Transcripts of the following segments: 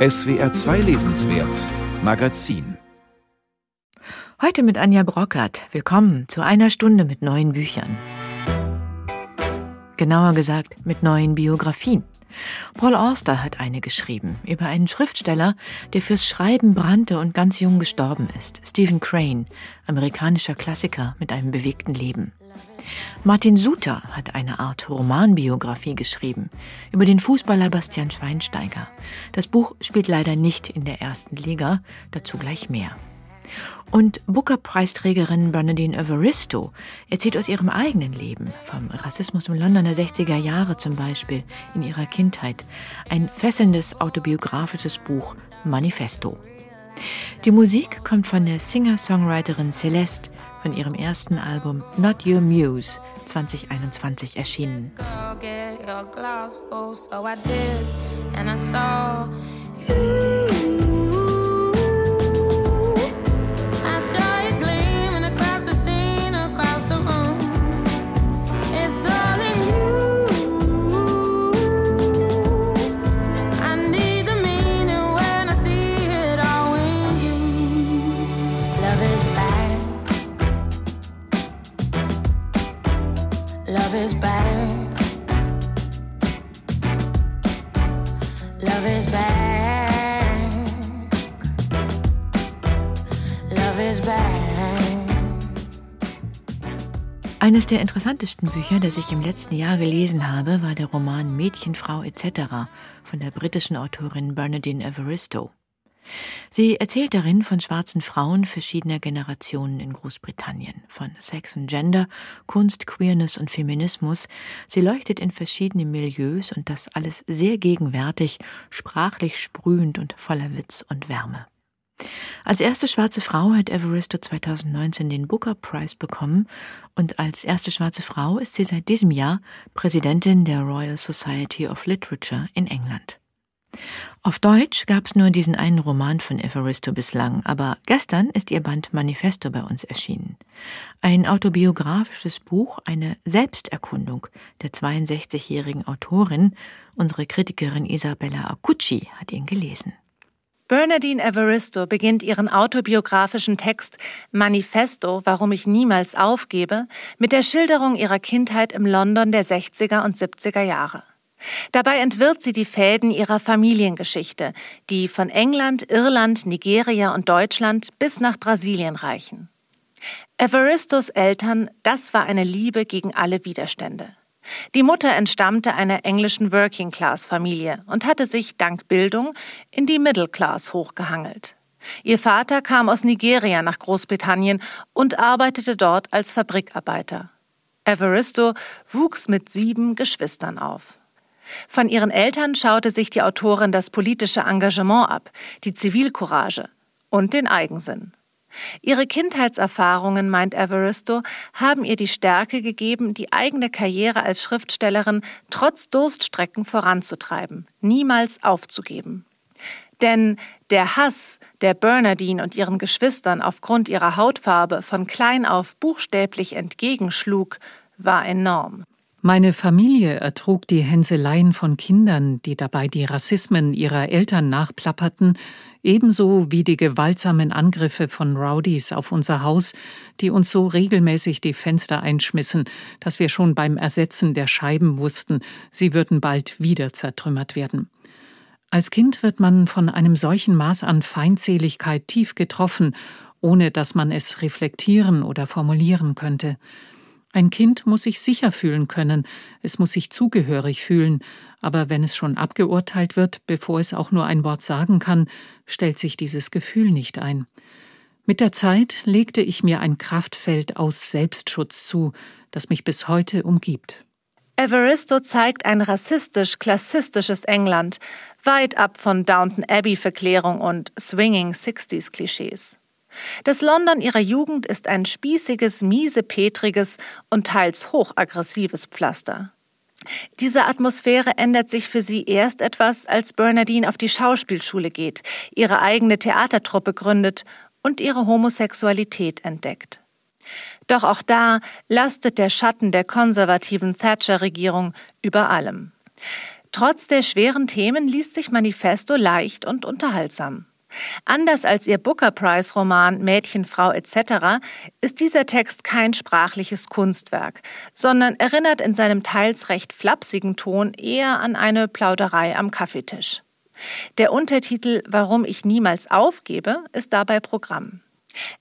SWR 2 Lesenswert Magazin Heute mit Anja Brockert. Willkommen zu einer Stunde mit neuen Büchern. Genauer gesagt mit neuen Biografien. Paul Auster hat eine geschrieben über einen Schriftsteller, der fürs Schreiben brannte und ganz jung gestorben ist. Stephen Crane, amerikanischer Klassiker mit einem bewegten Leben. Martin Suter hat eine Art Romanbiografie geschrieben über den Fußballer Bastian Schweinsteiger. Das Buch spielt leider nicht in der ersten Liga, dazu gleich mehr. Und Booker-Preisträgerin Bernadine Evaristo erzählt aus ihrem eigenen Leben, vom Rassismus im London der 60er Jahre zum Beispiel, in ihrer Kindheit. Ein fesselndes autobiografisches Buch Manifesto. Die Musik kommt von der Singer-Songwriterin Celeste von ihrem ersten Album Not Your Muse 2021 erschienen. Eines der interessantesten Bücher, das ich im letzten Jahr gelesen habe, war der Roman Mädchenfrau etc. von der britischen Autorin Bernadine Evaristo. Sie erzählt darin von schwarzen Frauen verschiedener Generationen in Großbritannien, von Sex und Gender, Kunst, Queerness und Feminismus. Sie leuchtet in verschiedene Milieus und das alles sehr gegenwärtig, sprachlich sprühend und voller Witz und Wärme. Als erste schwarze Frau hat Evaristo 2019 den Booker Prize bekommen und als erste schwarze Frau ist sie seit diesem Jahr Präsidentin der Royal Society of Literature in England. Auf Deutsch gab es nur diesen einen Roman von Evaristo bislang, aber gestern ist ihr Band Manifesto bei uns erschienen. Ein autobiografisches Buch, eine Selbsterkundung der 62-jährigen Autorin. Unsere Kritikerin Isabella Acucci hat ihn gelesen. Bernadine Evaristo beginnt ihren autobiografischen Text Manifesto, warum ich niemals aufgebe, mit der Schilderung ihrer Kindheit im London der 60er und 70er Jahre. Dabei entwirrt sie die Fäden ihrer Familiengeschichte, die von England, Irland, Nigeria und Deutschland bis nach Brasilien reichen. Evaristos Eltern, das war eine Liebe gegen alle Widerstände. Die Mutter entstammte einer englischen Working-Class-Familie und hatte sich dank Bildung in die Middle Class hochgehangelt. Ihr Vater kam aus Nigeria nach Großbritannien und arbeitete dort als Fabrikarbeiter. Evaristo wuchs mit sieben Geschwistern auf. Von ihren Eltern schaute sich die Autorin das politische Engagement ab, die Zivilcourage und den Eigensinn. Ihre Kindheitserfahrungen, meint Evaristo, haben ihr die Stärke gegeben, die eigene Karriere als Schriftstellerin trotz Durststrecken voranzutreiben, niemals aufzugeben. Denn der Hass, der Bernardine und ihren Geschwistern aufgrund ihrer Hautfarbe von klein auf buchstäblich entgegenschlug, war enorm. Meine Familie ertrug die Hänseleien von Kindern, die dabei die Rassismen ihrer Eltern nachplapperten, ebenso wie die gewaltsamen Angriffe von Rowdies auf unser Haus, die uns so regelmäßig die Fenster einschmissen, dass wir schon beim Ersetzen der Scheiben wussten, sie würden bald wieder zertrümmert werden. Als Kind wird man von einem solchen Maß an Feindseligkeit tief getroffen, ohne dass man es reflektieren oder formulieren könnte. Ein Kind muss sich sicher fühlen können, es muss sich zugehörig fühlen, aber wenn es schon abgeurteilt wird, bevor es auch nur ein Wort sagen kann, stellt sich dieses Gefühl nicht ein. Mit der Zeit legte ich mir ein Kraftfeld aus Selbstschutz zu, das mich bis heute umgibt. Evaristo zeigt ein rassistisch-klassistisches England, weit ab von Downton Abbey-Verklärung und Swinging Sixties-Klischees. Das London ihrer Jugend ist ein spießiges, miesepetriges und teils hochaggressives Pflaster. Diese Atmosphäre ändert sich für sie erst etwas, als Bernadine auf die Schauspielschule geht, ihre eigene Theatertruppe gründet und ihre Homosexualität entdeckt. Doch auch da lastet der Schatten der konservativen Thatcher-Regierung über allem. Trotz der schweren Themen liest sich Manifesto leicht und unterhaltsam. Anders als ihr Booker Prize Roman Mädchen, Frau etc. ist dieser Text kein sprachliches Kunstwerk, sondern erinnert in seinem teils recht flapsigen Ton eher an eine Plauderei am Kaffeetisch. Der Untertitel Warum ich niemals aufgebe ist dabei Programm.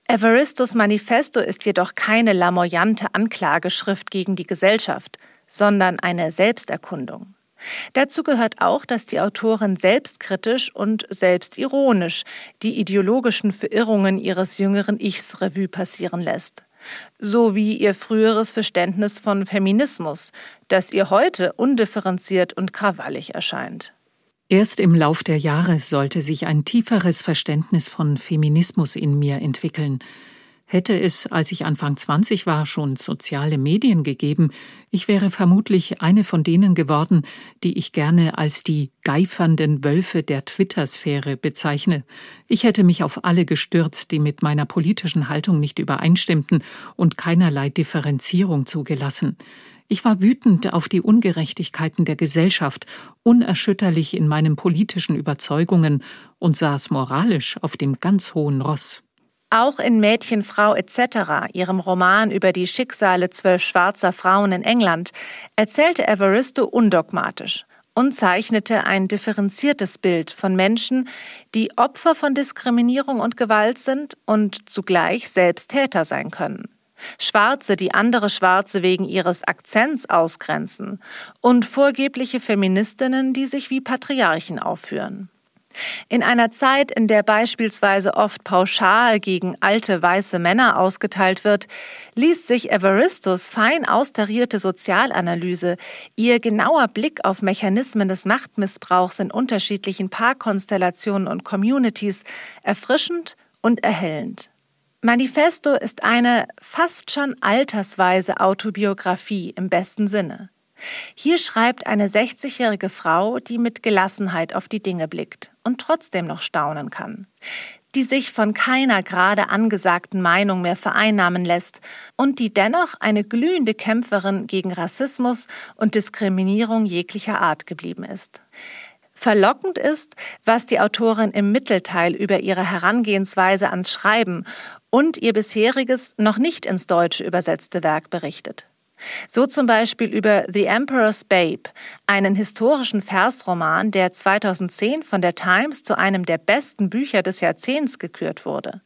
Everistos Manifesto ist jedoch keine lamoyante Anklageschrift gegen die Gesellschaft, sondern eine Selbsterkundung. Dazu gehört auch, dass die Autorin selbstkritisch und selbstironisch die ideologischen Verirrungen ihres jüngeren Ichs Revue passieren lässt. So wie ihr früheres Verständnis von Feminismus, das ihr heute undifferenziert und krawallig erscheint. Erst im Lauf der Jahre sollte sich ein tieferes Verständnis von Feminismus in mir entwickeln. Hätte es, als ich Anfang 20 war, schon soziale Medien gegeben, ich wäre vermutlich eine von denen geworden, die ich gerne als die geifernden Wölfe der Twitter-Sphäre bezeichne. Ich hätte mich auf alle gestürzt, die mit meiner politischen Haltung nicht übereinstimmten und keinerlei Differenzierung zugelassen. Ich war wütend auf die Ungerechtigkeiten der Gesellschaft, unerschütterlich in meinen politischen Überzeugungen und saß moralisch auf dem ganz hohen Ross. Auch in Mädchen, Frau etc., ihrem Roman über die Schicksale zwölf schwarzer Frauen in England, erzählte Evaristo undogmatisch und zeichnete ein differenziertes Bild von Menschen, die Opfer von Diskriminierung und Gewalt sind und zugleich selbst Täter sein können. Schwarze, die andere Schwarze wegen ihres Akzents ausgrenzen und vorgebliche Feministinnen, die sich wie Patriarchen aufführen. In einer Zeit, in der beispielsweise oft pauschal gegen alte weiße Männer ausgeteilt wird, liest sich Evaristos fein austarierte Sozialanalyse, ihr genauer Blick auf Mechanismen des Machtmissbrauchs in unterschiedlichen Paarkonstellationen und Communities erfrischend und erhellend. Manifesto ist eine fast schon altersweise Autobiografie im besten Sinne. Hier schreibt eine 60-jährige Frau, die mit Gelassenheit auf die Dinge blickt und trotzdem noch staunen kann, die sich von keiner gerade angesagten Meinung mehr vereinnahmen lässt und die dennoch eine glühende Kämpferin gegen Rassismus und Diskriminierung jeglicher Art geblieben ist. Verlockend ist, was die Autorin im Mittelteil über ihre Herangehensweise ans Schreiben und ihr bisheriges, noch nicht ins Deutsche übersetzte Werk berichtet. So zum Beispiel über The Emperor's Babe, einen historischen Versroman, der 2010 von der Times zu einem der besten Bücher des Jahrzehnts gekürt wurde.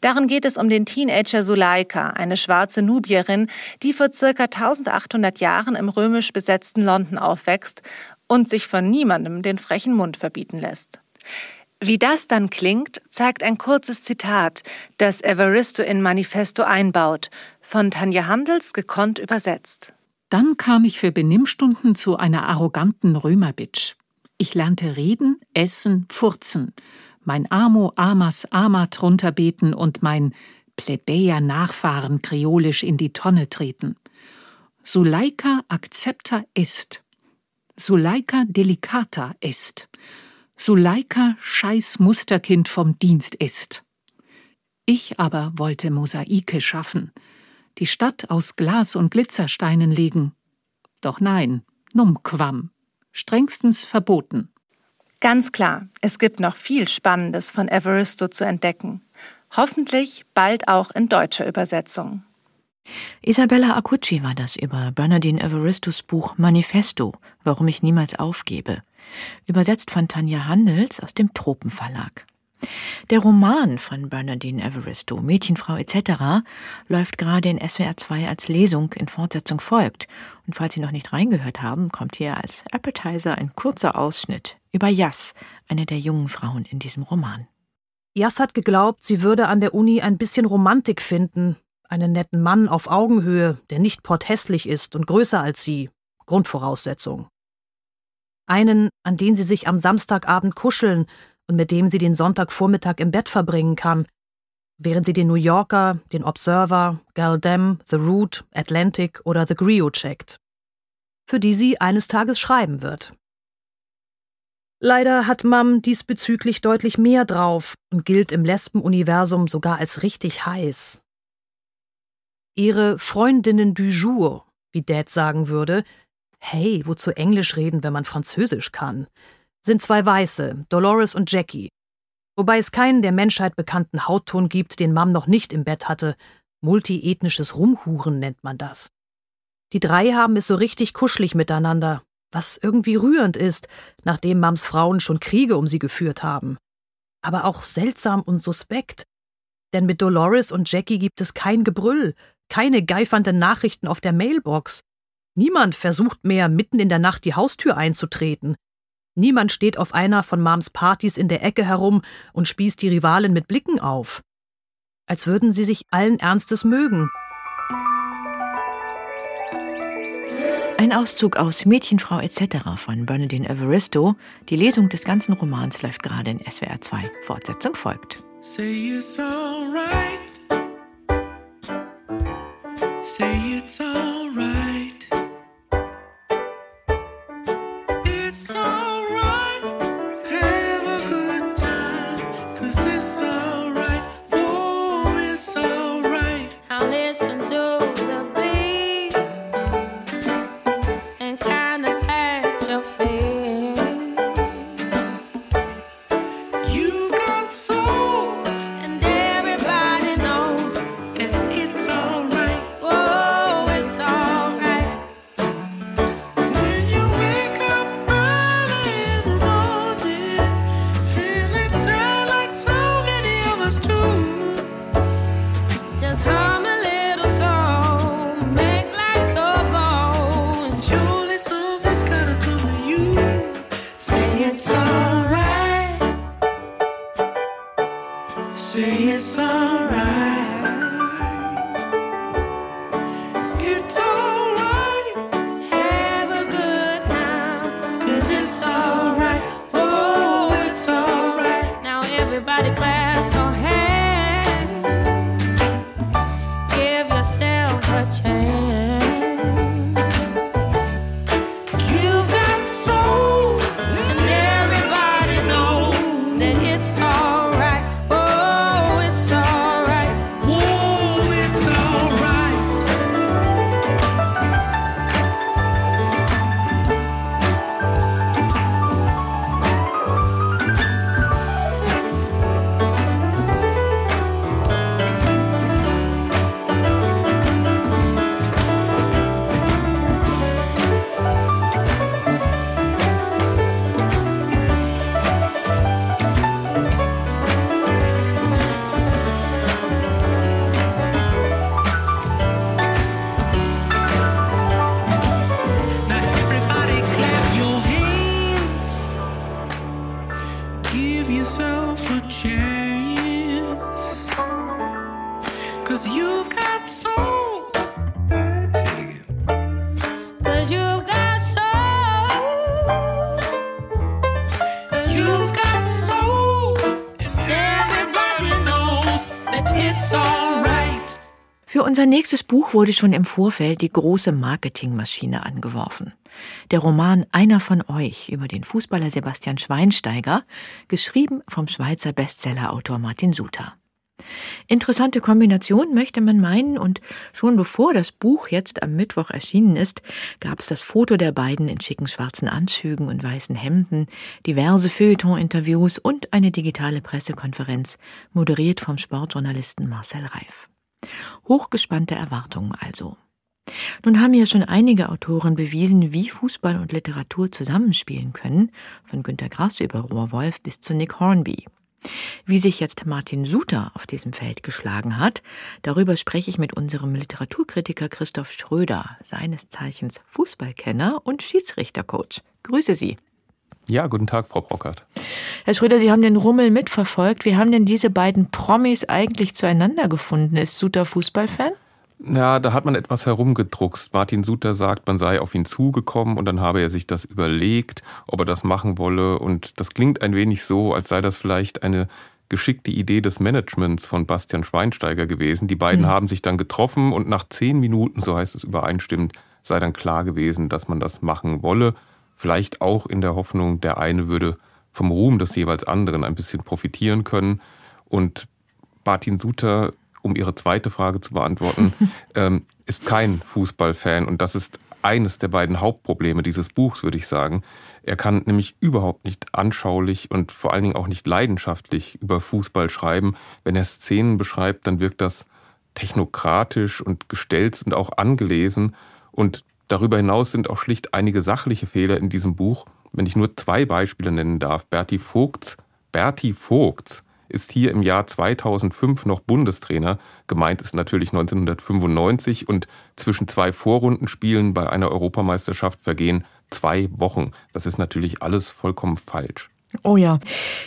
Darin geht es um den Teenager Suleika, eine schwarze Nubierin, die vor circa 1800 Jahren im römisch besetzten London aufwächst und sich von niemandem den frechen Mund verbieten lässt. Wie das dann klingt, zeigt ein kurzes Zitat, das Evaristo in Manifesto einbaut, von Tanja Handels gekonnt übersetzt. Dann kam ich für Benimmstunden zu einer arroganten Römerbitch. Ich lernte reden, essen, furzen, mein Amo Amas Amat runterbeten und mein Plebejer Nachfahren kreolisch in die Tonne treten. Suleika accepta est. Suleika delicata est. Suleika scheiß Musterkind vom Dienst ist. Ich aber wollte Mosaike schaffen, die Stadt aus Glas und Glitzersteinen legen. Doch nein, numquam, strengstens verboten. Ganz klar, es gibt noch viel Spannendes von Evaristo zu entdecken. Hoffentlich bald auch in deutscher Übersetzung. Isabella Acucci war das über Bernardine Evaristos Buch Manifesto, warum ich niemals aufgebe, übersetzt von Tanja Handels aus dem Tropenverlag. Der Roman von Bernardine Evaristo, Mädchenfrau etc., läuft gerade in SWR 2 als Lesung in Fortsetzung folgt. Und falls Sie noch nicht reingehört haben, kommt hier als Appetizer ein kurzer Ausschnitt über Jas, eine der jungen Frauen in diesem Roman. Jas hat geglaubt, sie würde an der Uni ein bisschen Romantik finden, einen netten Mann auf Augenhöhe, der nicht porthässlich ist und größer als sie. Grundvoraussetzung. Einen, an den sie sich am Samstagabend kuscheln und mit dem sie den Sonntagvormittag im Bett verbringen kann, während sie den New Yorker, den Observer, Galdem, The Root, Atlantic oder The Grio checkt, für die sie eines Tages schreiben wird. Leider hat Mam diesbezüglich deutlich mehr drauf und gilt im Lesbenuniversum sogar als richtig heiß. Ihre Freundinnen du jour, wie Dad sagen würde, Hey, wozu Englisch reden, wenn man Französisch kann? Sind zwei Weiße, Dolores und Jackie. Wobei es keinen der Menschheit bekannten Hautton gibt, den Mam noch nicht im Bett hatte. Multiethnisches Rumhuren nennt man das. Die drei haben es so richtig kuschelig miteinander, was irgendwie rührend ist, nachdem Mams Frauen schon Kriege um sie geführt haben. Aber auch seltsam und suspekt. Denn mit Dolores und Jackie gibt es kein Gebrüll, keine geifernden Nachrichten auf der Mailbox. Niemand versucht mehr, mitten in der Nacht die Haustür einzutreten. Niemand steht auf einer von Mams Partys in der Ecke herum und spießt die Rivalen mit Blicken auf. Als würden sie sich allen Ernstes mögen. Ein Auszug aus Mädchenfrau etc. von Bernadine Evaristo. Die Lesung des ganzen Romans läuft gerade in SWR 2. Fortsetzung folgt. Say it's alright. Say it's alright. Say it's alright. Nächstes Buch wurde schon im Vorfeld die große Marketingmaschine angeworfen. Der Roman Einer von euch über den Fußballer Sebastian Schweinsteiger, geschrieben vom Schweizer Bestsellerautor Martin Suter. Interessante Kombination möchte man meinen, und schon bevor das Buch jetzt am Mittwoch erschienen ist, gab es das Foto der beiden in schicken schwarzen Anzügen und weißen Hemden, diverse Feuilleton-Interviews und eine digitale Pressekonferenz, moderiert vom Sportjournalisten Marcel Reif. Hochgespannte Erwartungen also. Nun haben ja schon einige Autoren bewiesen, wie Fußball und Literatur zusammenspielen können, von Günter Grass über Rohrwolf bis zu Nick Hornby. Wie sich jetzt Martin Suter auf diesem Feld geschlagen hat, darüber spreche ich mit unserem Literaturkritiker Christoph Schröder, seines Zeichens Fußballkenner und Schiedsrichtercoach. Grüße Sie. Ja, guten Tag, Frau Brockert. Herr Schröder, Sie haben den Rummel mitverfolgt. Wie haben denn diese beiden Promis eigentlich zueinander gefunden? Ist Suter Fußballfan? Ja, da hat man etwas herumgedruckst. Martin Suter sagt, man sei auf ihn zugekommen und dann habe er sich das überlegt, ob er das machen wolle. Und das klingt ein wenig so, als sei das vielleicht eine geschickte Idee des Managements von Bastian Schweinsteiger gewesen. Die beiden haben sich dann getroffen und nach zehn Minuten, so heißt es übereinstimmend, sei dann klar gewesen, dass man das machen wolle. Vielleicht auch in der Hoffnung, der eine würde vom Ruhm des jeweils anderen ein bisschen profitieren können. Und Martin Suter, um Ihre zweite Frage zu beantworten, ähm, ist kein Fußballfan. Und das ist eines der beiden Hauptprobleme dieses Buchs, würde ich sagen. Er kann nämlich überhaupt nicht anschaulich und vor allen Dingen auch nicht leidenschaftlich über Fußball schreiben. Wenn er Szenen beschreibt, dann wirkt das technokratisch und gestellt und auch angelesen. Und darüber hinaus sind auch schlicht einige sachliche Fehler in diesem Buch. Wenn ich nur zwei Beispiele nennen darf. Berti Vogts, Berti Vogts ist hier im Jahr 2005 noch Bundestrainer. Gemeint ist natürlich 1995 und zwischen zwei Vorrundenspielen bei einer Europameisterschaft vergehen zwei Wochen. Das ist natürlich alles vollkommen falsch. Oh ja,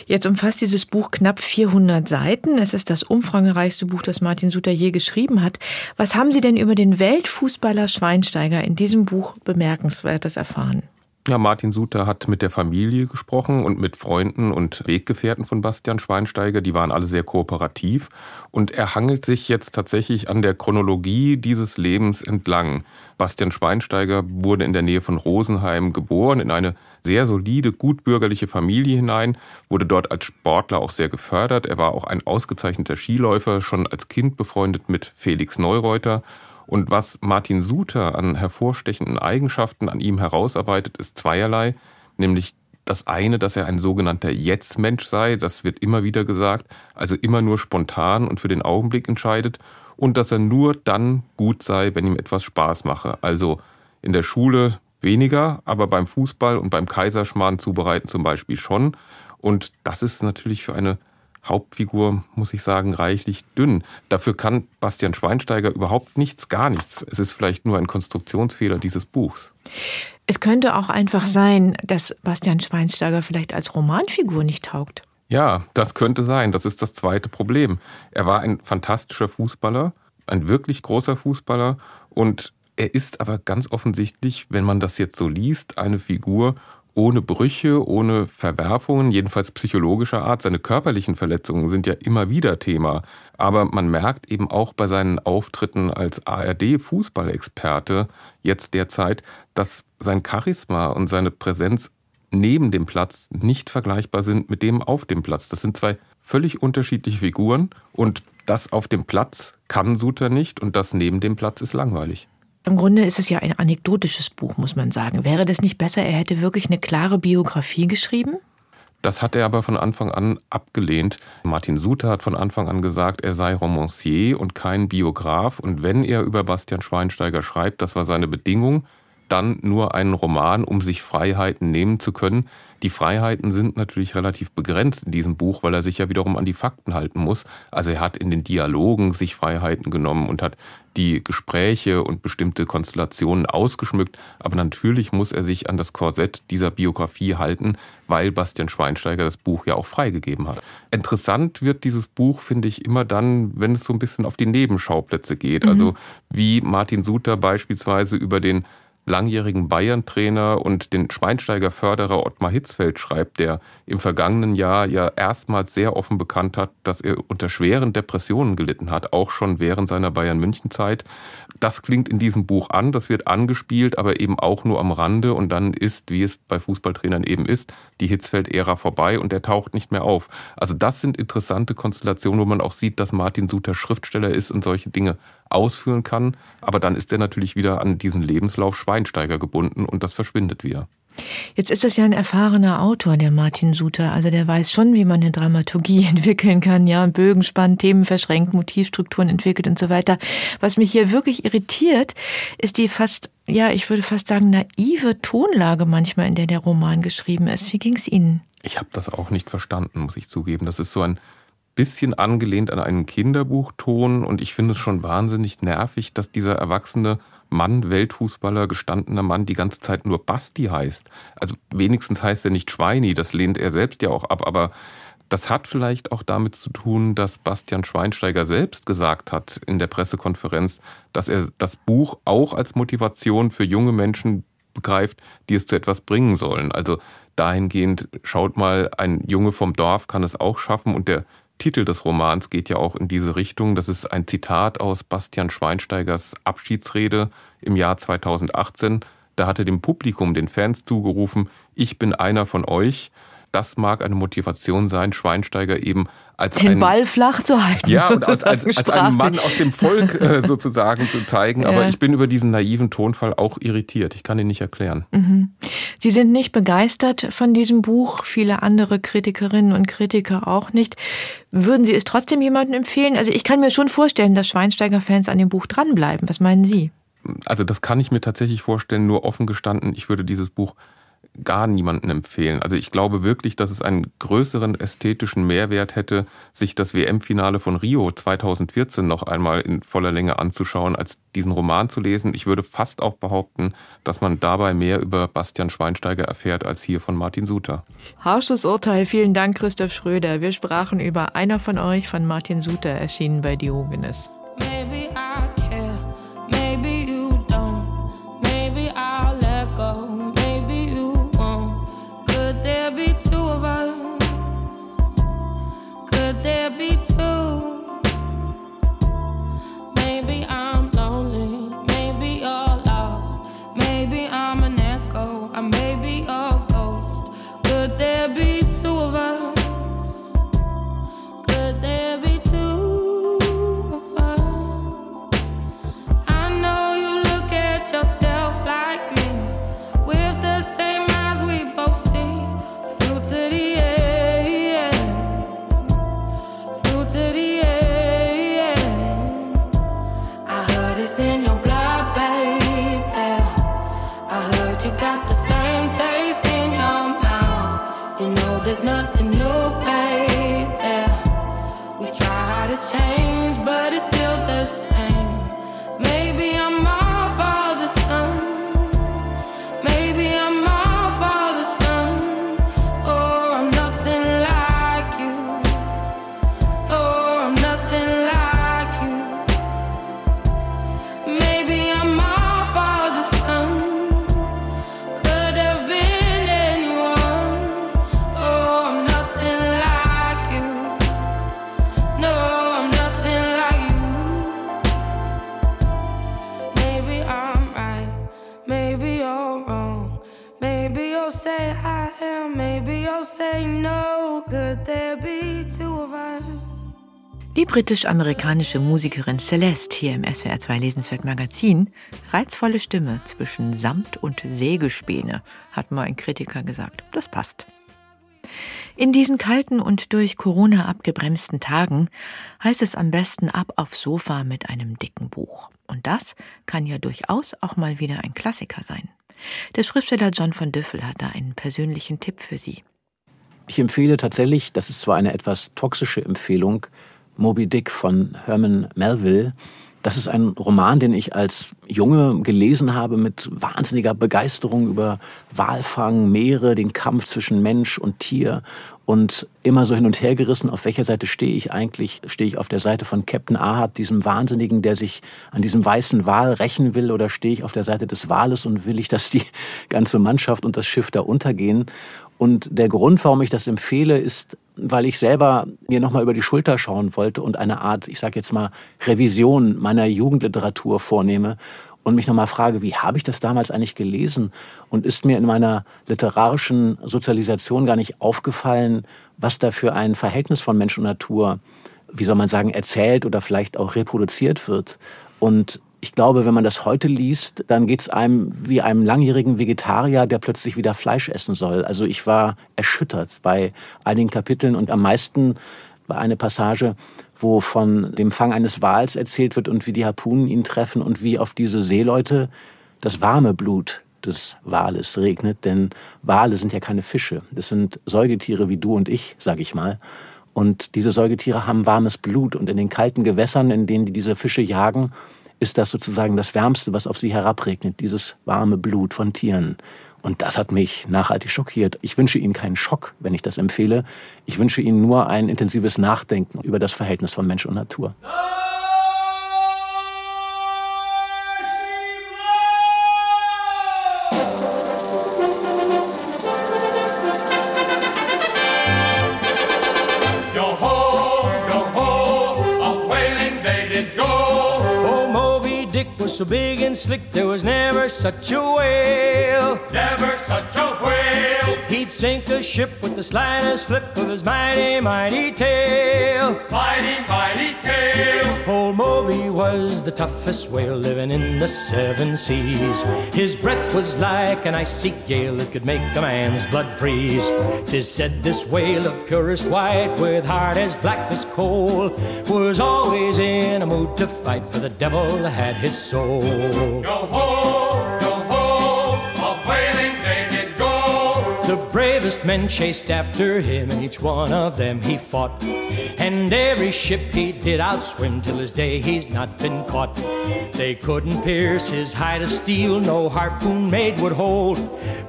jetzt umfasst dieses Buch knapp 400 Seiten. Es ist das umfangreichste Buch, das Martin Suter je geschrieben hat. Was haben Sie denn über den Weltfußballer Schweinsteiger in diesem Buch bemerkenswertes erfahren? Ja, Martin Suter hat mit der Familie gesprochen und mit Freunden und Weggefährten von Bastian Schweinsteiger. Die waren alle sehr kooperativ. Und er hangelt sich jetzt tatsächlich an der Chronologie dieses Lebens entlang. Bastian Schweinsteiger wurde in der Nähe von Rosenheim geboren, in eine sehr solide, gutbürgerliche Familie hinein, wurde dort als Sportler auch sehr gefördert. Er war auch ein ausgezeichneter Skiläufer, schon als Kind befreundet mit Felix Neureuter und was Martin Suter an hervorstechenden Eigenschaften an ihm herausarbeitet, ist zweierlei, nämlich das eine, dass er ein sogenannter Jetzt-Mensch sei, das wird immer wieder gesagt, also immer nur spontan und für den Augenblick entscheidet, und dass er nur dann gut sei, wenn ihm etwas Spaß mache. Also in der Schule weniger, aber beim Fußball und beim Kaiserschmarrn zubereiten zum Beispiel schon. Und das ist natürlich für eine Hauptfigur, muss ich sagen, reichlich dünn. Dafür kann Bastian Schweinsteiger überhaupt nichts, gar nichts. Es ist vielleicht nur ein Konstruktionsfehler dieses Buchs. Es könnte auch einfach sein, dass Bastian Schweinsteiger vielleicht als Romanfigur nicht taugt. Ja, das könnte sein. Das ist das zweite Problem. Er war ein fantastischer Fußballer, ein wirklich großer Fußballer und er ist aber ganz offensichtlich, wenn man das jetzt so liest, eine Figur, ohne Brüche, ohne Verwerfungen, jedenfalls psychologischer Art. Seine körperlichen Verletzungen sind ja immer wieder Thema. Aber man merkt eben auch bei seinen Auftritten als ARD-Fußballexperte jetzt derzeit, dass sein Charisma und seine Präsenz neben dem Platz nicht vergleichbar sind mit dem auf dem Platz. Das sind zwei völlig unterschiedliche Figuren und das auf dem Platz kann Suter nicht und das neben dem Platz ist langweilig. Im Grunde ist es ja ein anekdotisches Buch, muss man sagen. Wäre das nicht besser, er hätte wirklich eine klare Biografie geschrieben? Das hat er aber von Anfang an abgelehnt. Martin Suter hat von Anfang an gesagt, er sei Romancier und kein Biograf. Und wenn er über Bastian Schweinsteiger schreibt, das war seine Bedingung, dann nur einen Roman, um sich Freiheiten nehmen zu können. Die Freiheiten sind natürlich relativ begrenzt in diesem Buch, weil er sich ja wiederum an die Fakten halten muss. Also er hat in den Dialogen sich Freiheiten genommen und hat die Gespräche und bestimmte Konstellationen ausgeschmückt. Aber natürlich muss er sich an das Korsett dieser Biografie halten, weil Bastian Schweinsteiger das Buch ja auch freigegeben hat. Interessant wird dieses Buch, finde ich, immer dann, wenn es so ein bisschen auf die Nebenschauplätze geht. Mhm. Also wie Martin Suter beispielsweise über den langjährigen Bayern-Trainer und den Schweinsteiger-Förderer Ottmar Hitzfeld schreibt, der im vergangenen Jahr ja erstmals sehr offen bekannt hat, dass er unter schweren Depressionen gelitten hat, auch schon während seiner Bayern-München-Zeit. Das klingt in diesem Buch an, das wird angespielt, aber eben auch nur am Rande und dann ist, wie es bei Fußballtrainern eben ist, die Hitzfeld-Ära vorbei und er taucht nicht mehr auf. Also das sind interessante Konstellationen, wo man auch sieht, dass Martin Suter Schriftsteller ist und solche Dinge ausführen kann. Aber dann ist er natürlich wieder an diesen Lebenslauf Schweinsteiger gebunden und das verschwindet wieder. Jetzt ist das ja ein erfahrener Autor, der Martin Suter. Also der weiß schon, wie man eine Dramaturgie entwickeln kann, ja, Bögen spannt, Themen verschränkt, Motivstrukturen entwickelt und so weiter. Was mich hier wirklich irritiert, ist die fast, ja, ich würde fast sagen, naive Tonlage manchmal, in der der Roman geschrieben ist. Wie ging es Ihnen? Ich habe das auch nicht verstanden, muss ich zugeben. Das ist so ein bisschen angelehnt an einen Kinderbuchton und ich finde es schon wahnsinnig nervig, dass dieser erwachsene Mann, Weltfußballer, gestandener Mann, die ganze Zeit nur Basti heißt. Also wenigstens heißt er nicht Schweini, das lehnt er selbst ja auch ab, aber das hat vielleicht auch damit zu tun, dass Bastian Schweinsteiger selbst gesagt hat in der Pressekonferenz, dass er das Buch auch als Motivation für junge Menschen begreift, die es zu etwas bringen sollen. Also dahingehend, schaut mal, ein Junge vom Dorf kann es auch schaffen und der Titel des Romans geht ja auch in diese Richtung. Das ist ein Zitat aus Bastian Schweinsteigers Abschiedsrede im Jahr 2018. Da hatte dem Publikum, den Fans zugerufen, ich bin einer von euch. Das mag eine Motivation sein, Schweinsteiger eben als den ein, Ball flach zu halten. Ja, und als, als, als einen Mann aus dem Volk äh, sozusagen zu zeigen. Ja. Aber ich bin über diesen naiven Tonfall auch irritiert. Ich kann ihn nicht erklären. Mhm. Sie sind nicht begeistert von diesem Buch, viele andere Kritikerinnen und Kritiker auch nicht. Würden Sie es trotzdem jemandem empfehlen? Also ich kann mir schon vorstellen, dass Schweinsteiger-Fans an dem Buch dranbleiben. Was meinen Sie? Also das kann ich mir tatsächlich vorstellen, nur offen gestanden, ich würde dieses Buch gar niemanden empfehlen. Also ich glaube wirklich, dass es einen größeren ästhetischen Mehrwert hätte, sich das WM-Finale von Rio 2014 noch einmal in voller Länge anzuschauen, als diesen Roman zu lesen. Ich würde fast auch behaupten, dass man dabei mehr über Bastian Schweinsteiger erfährt als hier von Martin Suter. Harsches Urteil. Vielen Dank, Christoph Schröder. Wir sprachen über Einer von euch von Martin Suter, erschienen bei Diogenes. Maybe I britisch-amerikanische Musikerin Celeste hier im SWR 2 Lesenswert Magazin, reizvolle Stimme zwischen Samt und Sägespäne, hat mal ein Kritiker gesagt. Das passt. In diesen kalten und durch Corona abgebremsten Tagen heißt es am besten ab aufs Sofa mit einem dicken Buch. Und das kann ja durchaus auch mal wieder ein Klassiker sein. Der Schriftsteller John von Düffel hat da einen persönlichen Tipp für Sie. Ich empfehle tatsächlich, das ist zwar eine etwas toxische Empfehlung, Moby Dick von Herman Melville. Das ist ein Roman, den ich als Junge gelesen habe mit wahnsinniger Begeisterung über Walfang, Meere, den Kampf zwischen Mensch und Tier und immer so hin und her gerissen, auf welcher Seite stehe ich eigentlich? Stehe ich auf der Seite von Captain Ahab, diesem Wahnsinnigen, der sich an diesem weißen Wal rächen will, oder stehe ich auf der Seite des Wales und will ich, dass die ganze Mannschaft und das Schiff da untergehen? Und der Grund, warum ich das empfehle, ist weil ich selber mir nochmal über die Schulter schauen wollte und eine Art, ich sage jetzt mal, Revision meiner Jugendliteratur vornehme und mich nochmal frage, wie habe ich das damals eigentlich gelesen? Und ist mir in meiner literarischen Sozialisation gar nicht aufgefallen, was da für ein Verhältnis von Mensch und Natur, wie soll man sagen, erzählt oder vielleicht auch reproduziert wird? Und ich glaube, wenn man das heute liest, dann geht es einem wie einem langjährigen Vegetarier, der plötzlich wieder Fleisch essen soll. Also ich war erschüttert bei einigen Kapiteln und am meisten bei einer Passage, wo von dem Fang eines Wals erzählt wird und wie die Harpunen ihn treffen und wie auf diese Seeleute das warme Blut des Wales regnet. Denn Wale sind ja keine Fische. Das sind Säugetiere wie du und ich, sag ich mal. Und diese Säugetiere haben warmes Blut und in den kalten Gewässern, in denen die diese Fische jagen, ist das sozusagen das Wärmste, was auf sie herabregnet, dieses warme Blut von Tieren. Und das hat mich nachhaltig schockiert. Ich wünsche Ihnen keinen Schock, wenn ich das empfehle. Ich wünsche Ihnen nur ein intensives Nachdenken über das Verhältnis von Mensch und Natur. So big and slick, there was never such a whale. Never such a whale. He'd sink a ship with the slightest flip of his mighty, mighty tail. Mighty, mighty tail. Moby was the toughest whale living in the seven seas. His breath was like an icy gale that could make a man's blood freeze. Tis said this whale of purest white, with heart as black as coal, was always in a mood to fight, for the devil had his soul. The bravest men chased after him, and each one of them he fought. And every ship he did outswim till his day he's not been caught. They couldn't pierce his hide of steel, no harpoon made would hold.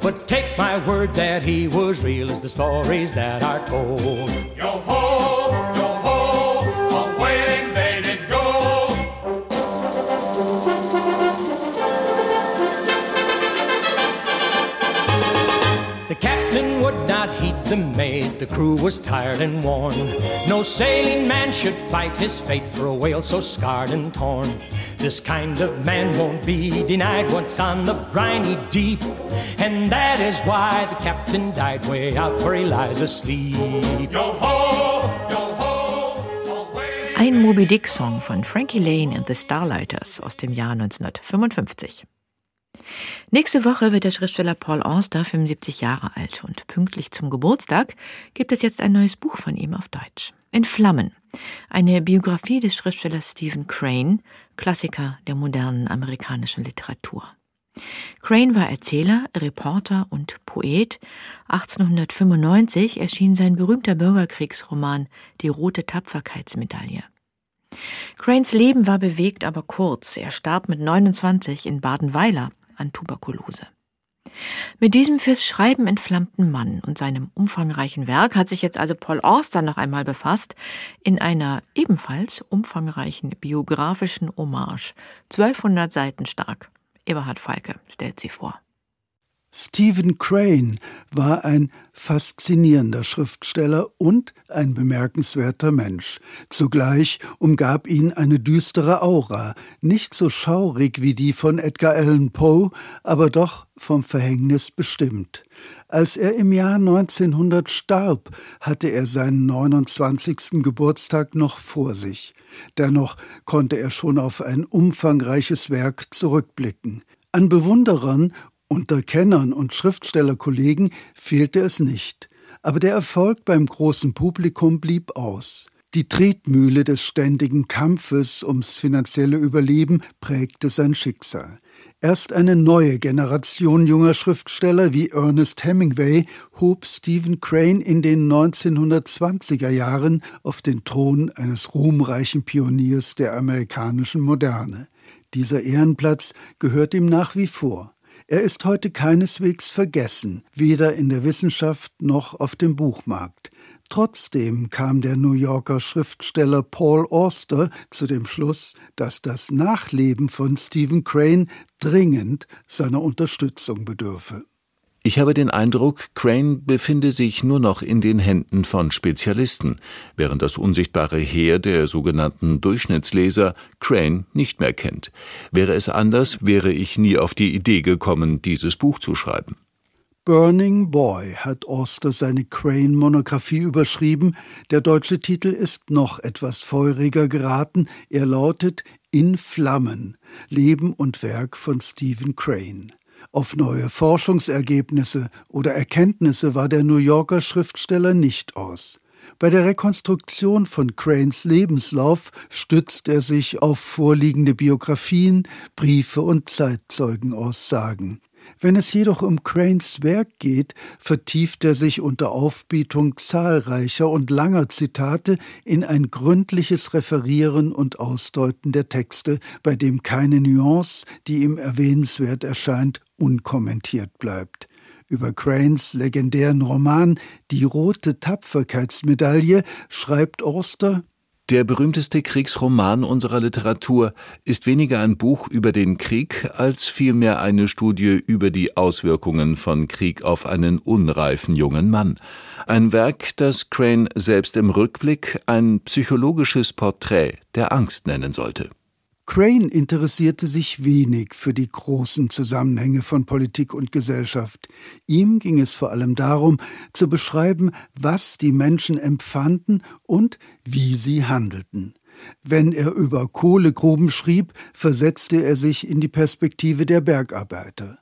But take my word that he was real as the stories that are told. Yo ho, the crew was tired and worn. No sailing man should fight his fate for a whale so scarred and torn. This kind of man won't be denied once on the briny deep, and that is why the captain died way out where he lies asleep. Yo ho, yo ho, Ein Moby Dick Song von Frankie Lane and the Starlighters aus dem Jahr 1955. Nächste Woche wird der Schriftsteller Paul Auster 75 Jahre alt und pünktlich zum Geburtstag gibt es jetzt ein neues Buch von ihm auf Deutsch. In Flammen. Eine Biografie des Schriftstellers Stephen Crane, Klassiker der modernen amerikanischen Literatur. Crane war Erzähler, Reporter und Poet. 1895 erschien sein berühmter Bürgerkriegsroman Die rote Tapferkeitsmedaille. Cranes Leben war bewegt, aber kurz. Er starb mit 29 in Badenweiler an Tuberkulose. Mit diesem fürs Schreiben entflammten Mann und seinem umfangreichen Werk hat sich jetzt also Paul Auster noch einmal befasst in einer ebenfalls umfangreichen biografischen Hommage, 1200 Seiten stark. Eberhard Falke stellt sie vor. Stephen Crane war ein faszinierender Schriftsteller und ein bemerkenswerter Mensch. Zugleich umgab ihn eine düstere Aura, nicht so schaurig wie die von Edgar Allan Poe, aber doch vom Verhängnis bestimmt. Als er im Jahr 1900 starb, hatte er seinen 29. Geburtstag noch vor sich. Dennoch konnte er schon auf ein umfangreiches Werk zurückblicken. An Bewunderern unter Kennern und Schriftstellerkollegen fehlte es nicht, aber der Erfolg beim großen Publikum blieb aus. Die Tretmühle des ständigen Kampfes ums finanzielle Überleben prägte sein Schicksal. Erst eine neue Generation junger Schriftsteller wie Ernest Hemingway hob Stephen Crane in den 1920er Jahren auf den Thron eines ruhmreichen Pioniers der amerikanischen Moderne. Dieser Ehrenplatz gehört ihm nach wie vor. Er ist heute keineswegs vergessen, weder in der Wissenschaft noch auf dem Buchmarkt. Trotzdem kam der New Yorker Schriftsteller Paul Auster zu dem Schluss, dass das Nachleben von Stephen Crane dringend seiner Unterstützung bedürfe. Ich habe den Eindruck, Crane befinde sich nur noch in den Händen von Spezialisten, während das unsichtbare Heer der sogenannten Durchschnittsleser Crane nicht mehr kennt. Wäre es anders, wäre ich nie auf die Idee gekommen, dieses Buch zu schreiben. Burning Boy hat Auster seine Crane-Monographie überschrieben. Der deutsche Titel ist noch etwas feuriger geraten. Er lautet In Flammen. Leben und Werk von Stephen Crane. Auf neue Forschungsergebnisse oder Erkenntnisse war der New Yorker Schriftsteller nicht aus. Bei der Rekonstruktion von Cranes Lebenslauf stützt er sich auf vorliegende Biografien, Briefe und Zeitzeugenaussagen. Wenn es jedoch um Cranes Werk geht, vertieft er sich unter Aufbietung zahlreicher und langer Zitate in ein gründliches Referieren und Ausdeuten der Texte, bei dem keine Nuance, die ihm erwähnenswert erscheint, unkommentiert bleibt. Über Cranes legendären Roman Die rote Tapferkeitsmedaille schreibt Auster Der berühmteste Kriegsroman unserer Literatur ist weniger ein Buch über den Krieg als vielmehr eine Studie über die Auswirkungen von Krieg auf einen unreifen jungen Mann. Ein Werk, das Crane selbst im Rückblick ein psychologisches Porträt der Angst nennen sollte. Crane interessierte sich wenig für die großen Zusammenhänge von Politik und Gesellschaft. Ihm ging es vor allem darum, zu beschreiben, was die Menschen empfanden und wie sie handelten. Wenn er über Kohlegruben schrieb, versetzte er sich in die Perspektive der Bergarbeiter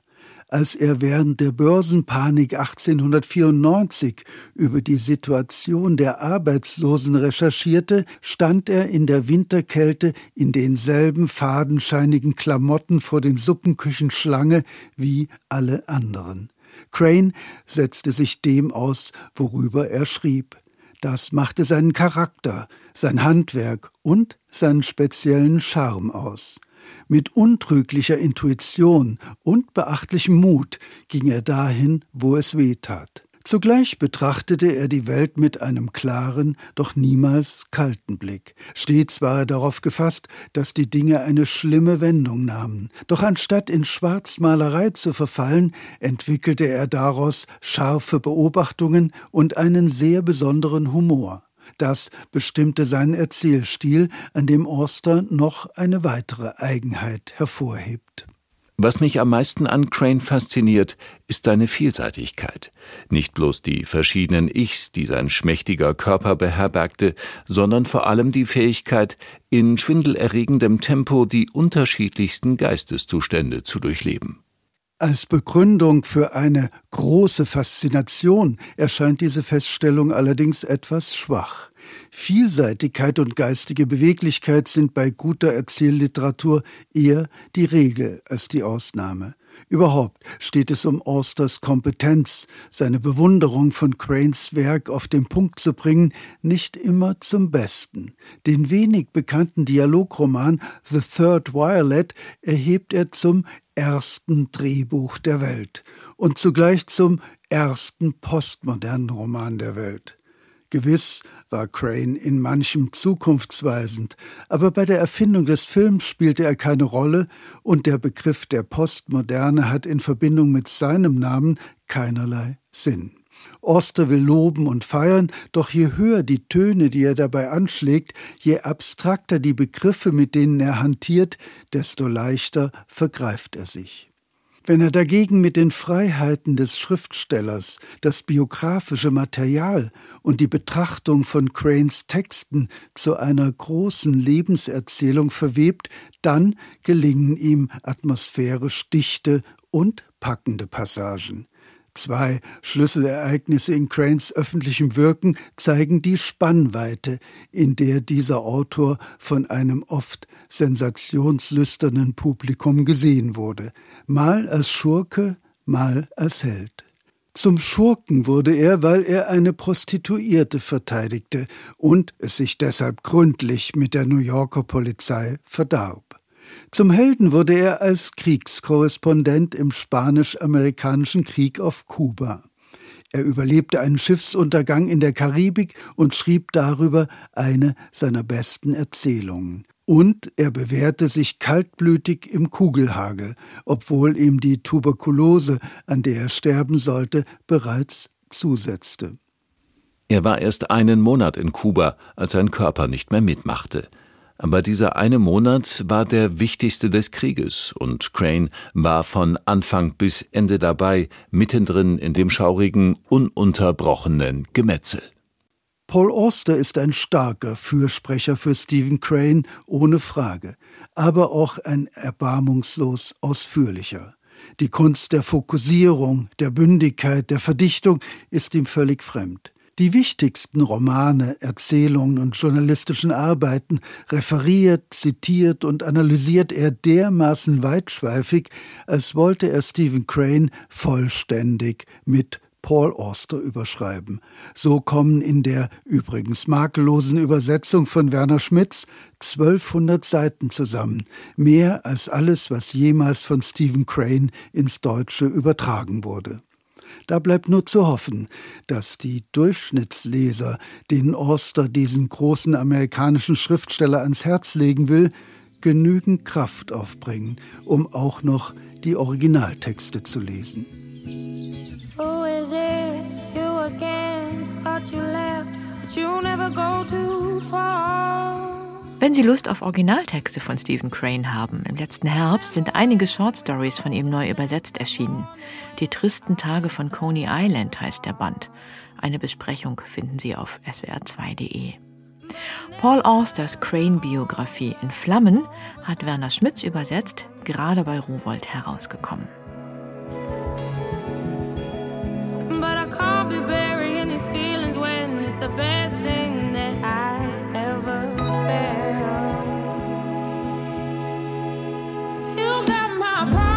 als er während der Börsenpanik 1894 über die Situation der Arbeitslosen recherchierte, stand er in der Winterkälte in denselben fadenscheinigen Klamotten vor den Suppenküchen Schlange wie alle anderen. Crane setzte sich dem aus, worüber er schrieb. Das machte seinen Charakter, sein Handwerk und seinen speziellen Charme aus. Mit untrüglicher Intuition und beachtlichem Mut ging er dahin, wo es weh tat. Zugleich betrachtete er die Welt mit einem klaren, doch niemals kalten Blick. Stets war er darauf gefasst, dass die Dinge eine schlimme Wendung nahmen. Doch anstatt in Schwarzmalerei zu verfallen, entwickelte er daraus scharfe Beobachtungen und einen sehr besonderen Humor. Das bestimmte seinen Erzählstil, an dem Orster noch eine weitere Eigenheit hervorhebt. Was mich am meisten an Crane fasziniert, ist seine Vielseitigkeit. Nicht bloß die verschiedenen Ichs, die sein schmächtiger Körper beherbergte, sondern vor allem die Fähigkeit, in schwindelerregendem Tempo die unterschiedlichsten Geisteszustände zu durchleben. Als Begründung für eine große Faszination erscheint diese Feststellung allerdings etwas schwach. Vielseitigkeit und geistige Beweglichkeit sind bei guter Erzählliteratur eher die Regel als die Ausnahme. Überhaupt steht es um Austers Kompetenz, seine Bewunderung von Cranes Werk auf den Punkt zu bringen, nicht immer zum Besten. Den wenig bekannten Dialogroman The Third Violet erhebt er zum ersten Drehbuch der Welt und zugleich zum ersten postmodernen Roman der Welt. Gewiss war Crane in manchem zukunftsweisend, aber bei der Erfindung des Films spielte er keine Rolle und der Begriff der Postmoderne hat in Verbindung mit seinem Namen keinerlei Sinn. Oster will loben und feiern, doch je höher die Töne, die er dabei anschlägt, je abstrakter die Begriffe, mit denen er hantiert, desto leichter vergreift er sich. Wenn er dagegen mit den Freiheiten des Schriftstellers das biografische Material und die Betrachtung von Cranes Texten zu einer großen Lebenserzählung verwebt, dann gelingen ihm atmosphärisch dichte und packende Passagen. Zwei Schlüsselereignisse in Cranes öffentlichem Wirken zeigen die Spannweite, in der dieser Autor von einem oft sensationslüsternen Publikum gesehen wurde, mal als Schurke, mal als Held. Zum Schurken wurde er, weil er eine Prostituierte verteidigte und es sich deshalb gründlich mit der New Yorker Polizei verdarb. Zum Helden wurde er als Kriegskorrespondent im Spanisch-Amerikanischen Krieg auf Kuba. Er überlebte einen Schiffsuntergang in der Karibik und schrieb darüber eine seiner besten Erzählungen. Und er bewährte sich kaltblütig im Kugelhagel, obwohl ihm die Tuberkulose, an der er sterben sollte, bereits zusetzte. Er war erst einen Monat in Kuba, als sein Körper nicht mehr mitmachte. Aber dieser eine Monat war der wichtigste des Krieges und Crane war von Anfang bis Ende dabei, mittendrin in dem schaurigen, ununterbrochenen Gemetzel. Paul Auster ist ein starker Fürsprecher für Stephen Crane, ohne Frage, aber auch ein erbarmungslos ausführlicher. Die Kunst der Fokussierung, der Bündigkeit, der Verdichtung ist ihm völlig fremd. Die wichtigsten Romane, Erzählungen und journalistischen Arbeiten referiert, zitiert und analysiert er dermaßen weitschweifig, als wollte er Stephen Crane vollständig mit Paul Auster überschreiben. So kommen in der übrigens makellosen Übersetzung von Werner Schmitz 1200 Seiten zusammen, mehr als alles, was jemals von Stephen Crane ins Deutsche übertragen wurde. Da bleibt nur zu hoffen, dass die Durchschnittsleser, denen Orster diesen großen amerikanischen Schriftsteller ans Herz legen will, genügend Kraft aufbringen, um auch noch die Originaltexte zu lesen. Who is it? You again? Thought you left, but you never go too far. Wenn Sie Lust auf Originaltexte von Stephen Crane haben, im letzten Herbst sind einige Short Stories von ihm neu übersetzt erschienen. Die tristen Tage von Coney Island heißt der Band. Eine Besprechung finden Sie auf swr2.de. Paul Austers Crane-Biografie in Flammen hat Werner Schmitz übersetzt, gerade bei Rowold herausgekommen. But I can't be the best thing that I ever felt. my pride.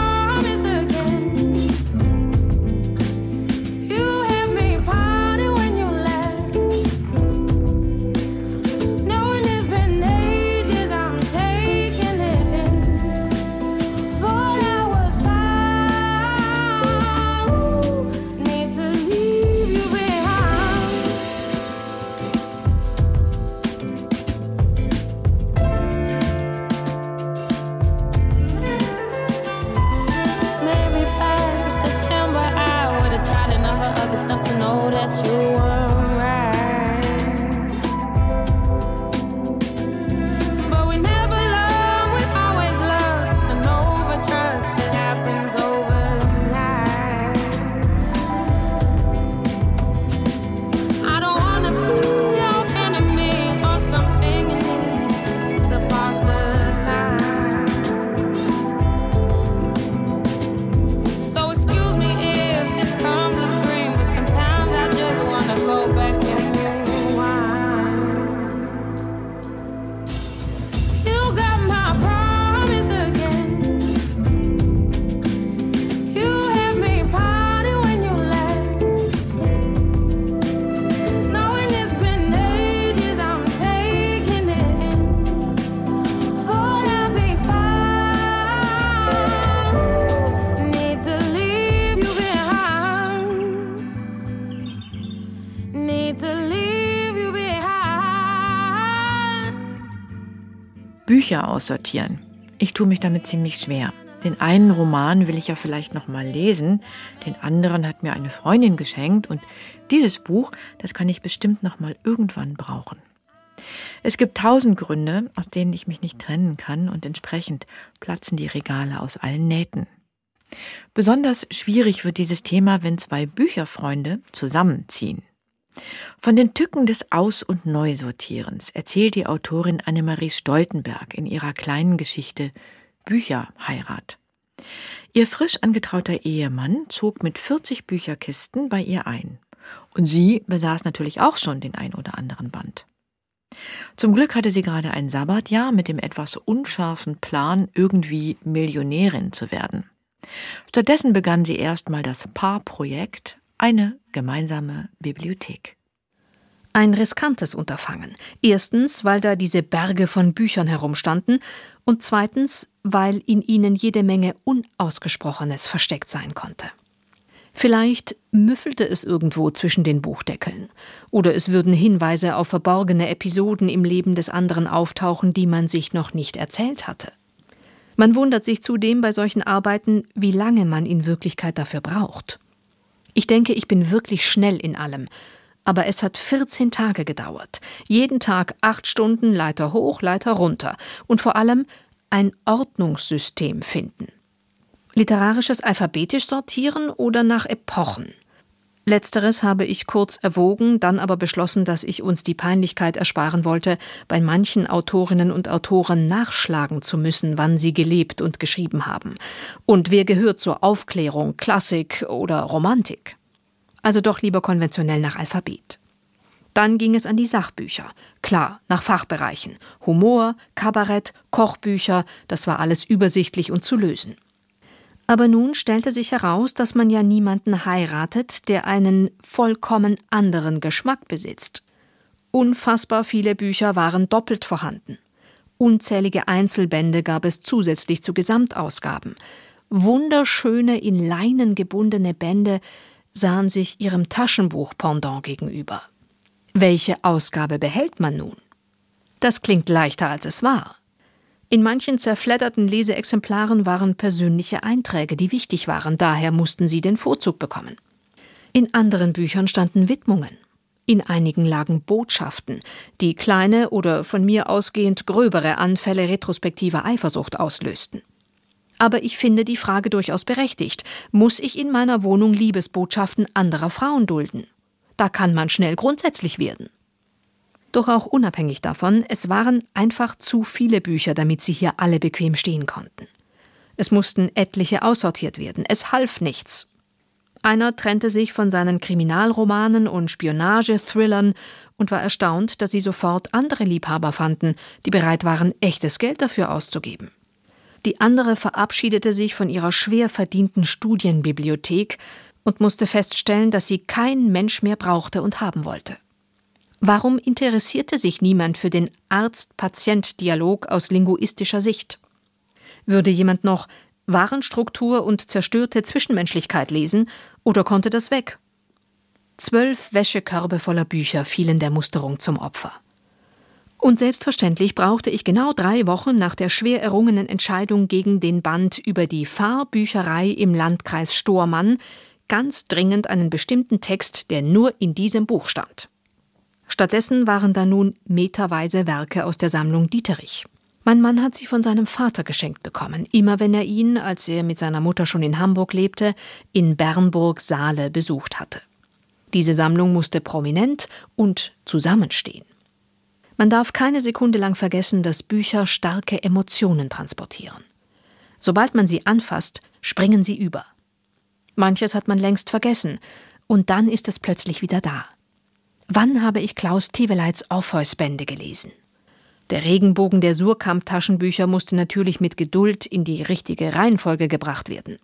Bücher aussortieren. Ich tue mich damit ziemlich schwer. Den einen Roman will ich ja vielleicht noch mal lesen, den anderen hat mir eine Freundin geschenkt und dieses Buch, das kann ich bestimmt noch mal irgendwann brauchen. Es gibt tausend Gründe, aus denen ich mich nicht trennen kann und entsprechend platzen die Regale aus allen Nähten. Besonders schwierig wird dieses Thema, wenn zwei Bücherfreunde zusammenziehen. Von den Tücken des Aus- und Neusortierens erzählt die Autorin Annemarie Stoltenberg in ihrer kleinen Geschichte Bücherheirat. Ihr frisch angetrauter Ehemann zog mit 40 Bücherkisten bei ihr ein. Und sie besaß natürlich auch schon den ein oder anderen Band. Zum Glück hatte sie gerade ein Sabbatjahr mit dem etwas unscharfen Plan, irgendwie Millionärin zu werden. Stattdessen begann sie erstmal das Paarprojekt, eine gemeinsame Bibliothek. Ein riskantes Unterfangen. Erstens, weil da diese Berge von Büchern herumstanden und zweitens, weil in ihnen jede Menge Unausgesprochenes versteckt sein konnte. Vielleicht müffelte es irgendwo zwischen den Buchdeckeln. Oder es würden Hinweise auf verborgene Episoden im Leben des anderen auftauchen, die man sich noch nicht erzählt hatte. Man wundert sich zudem bei solchen Arbeiten, wie lange man in Wirklichkeit dafür braucht. Ich denke, ich bin wirklich schnell in allem. Aber es hat 14 Tage gedauert. Jeden Tag acht Stunden Leiter hoch, Leiter runter. Und vor allem ein Ordnungssystem finden. Literarisches alphabetisch sortieren oder nach Epochen? Letzteres habe ich kurz erwogen, dann aber beschlossen, dass ich uns die Peinlichkeit ersparen wollte, bei manchen Autorinnen und Autoren nachschlagen zu müssen, wann sie gelebt und geschrieben haben. Und wer gehört zur Aufklärung, Klassik oder Romantik? Also doch lieber konventionell nach Alphabet. Dann ging es an die Sachbücher. Klar, nach Fachbereichen. Humor, Kabarett, Kochbücher, das war alles übersichtlich und zu lösen. Aber nun stellte sich heraus, dass man ja niemanden heiratet, der einen vollkommen anderen Geschmack besitzt. Unfassbar viele Bücher waren doppelt vorhanden. Unzählige Einzelbände gab es zusätzlich zu Gesamtausgaben. Wunderschöne in Leinen gebundene Bände sahen sich ihrem Taschenbuch-Pendant gegenüber. Welche Ausgabe behält man nun? Das klingt leichter, als es war. In manchen zerfledderten Leseexemplaren waren persönliche Einträge, die wichtig waren, daher mussten sie den Vorzug bekommen. In anderen Büchern standen Widmungen. In einigen lagen Botschaften, die kleine oder von mir ausgehend gröbere Anfälle retrospektiver Eifersucht auslösten. Aber ich finde die Frage durchaus berechtigt. Muss ich in meiner Wohnung Liebesbotschaften anderer Frauen dulden? Da kann man schnell grundsätzlich werden. Doch auch unabhängig davon, es waren einfach zu viele Bücher, damit sie hier alle bequem stehen konnten. Es mussten etliche aussortiert werden. Es half nichts. Einer trennte sich von seinen Kriminalromanen und Spionagethrillern und war erstaunt, dass sie sofort andere Liebhaber fanden, die bereit waren, echtes Geld dafür auszugeben. Die andere verabschiedete sich von ihrer schwer verdienten Studienbibliothek und musste feststellen, dass sie kein Mensch mehr brauchte und haben wollte. Warum interessierte sich niemand für den Arzt-Patient-Dialog aus linguistischer Sicht? Würde jemand noch Warenstruktur und zerstörte Zwischenmenschlichkeit lesen oder konnte das weg? Zwölf Wäschekörbe voller Bücher fielen der Musterung zum Opfer. Und selbstverständlich brauchte ich genau drei Wochen nach der schwer errungenen Entscheidung gegen den Band über die Fahrbücherei im Landkreis Stormann ganz dringend einen bestimmten Text, der nur in diesem Buch stand. Stattdessen waren da nun meterweise Werke aus der Sammlung Dieterich. Mein Mann hat sie von seinem Vater geschenkt bekommen, immer wenn er ihn, als er mit seiner Mutter schon in Hamburg lebte, in Bernburg-Saale besucht hatte. Diese Sammlung musste prominent und zusammenstehen. Man darf keine Sekunde lang vergessen, dass Bücher starke Emotionen transportieren. Sobald man sie anfasst, springen sie über. Manches hat man längst vergessen, und dann ist es plötzlich wieder da. Wann habe ich Klaus Teweleits Orpheus-Bände gelesen? Der Regenbogen der Surkamp-Taschenbücher musste natürlich mit Geduld in die richtige Reihenfolge gebracht werden.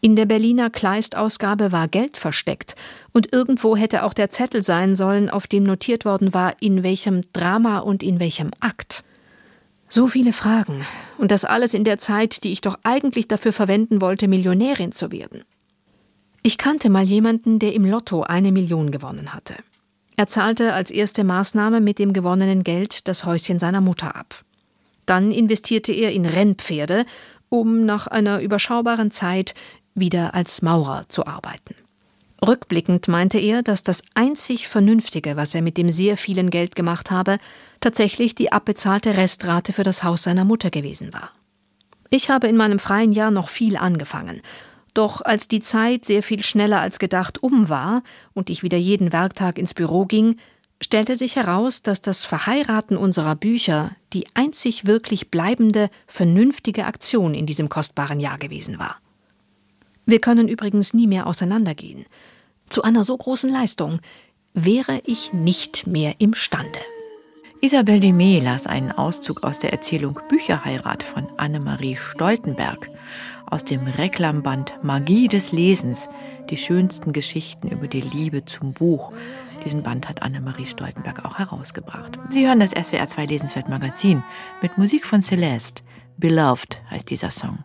In der Berliner Kleist-Ausgabe war Geld versteckt und irgendwo hätte auch der Zettel sein sollen, auf dem notiert worden war, in welchem Drama und in welchem Akt. So viele Fragen. Und das alles in der Zeit, die ich doch eigentlich dafür verwenden wollte, Millionärin zu werden. Ich kannte mal jemanden, der im Lotto eine Million gewonnen hatte. Er zahlte als erste Maßnahme mit dem gewonnenen Geld das Häuschen seiner Mutter ab. Dann investierte er in Rennpferde, um nach einer überschaubaren Zeit wieder als Maurer zu arbeiten. Rückblickend meinte er, dass das einzig Vernünftige, was er mit dem sehr vielen Geld gemacht habe, tatsächlich die abbezahlte Restrate für das Haus seiner Mutter gewesen war. Ich habe in meinem freien Jahr noch viel angefangen, doch als die Zeit sehr viel schneller als gedacht um war und ich wieder jeden Werktag ins Büro ging, stellte sich heraus, dass das Verheiraten unserer Bücher die einzig wirklich bleibende, vernünftige Aktion in diesem kostbaren Jahr gewesen war. Wir können übrigens nie mehr auseinandergehen. Zu einer so großen Leistung wäre ich nicht mehr imstande. Isabel Demey las einen Auszug aus der Erzählung Bücherheirat von Annemarie Stoltenberg aus dem Reklamband Magie des Lesens, die schönsten Geschichten über die Liebe zum Buch. Diesen Band hat Annemarie Stoltenberg auch herausgebracht. Sie hören das SWR 2 Lesenswert Magazin mit Musik von Celeste. Beloved heißt dieser Song.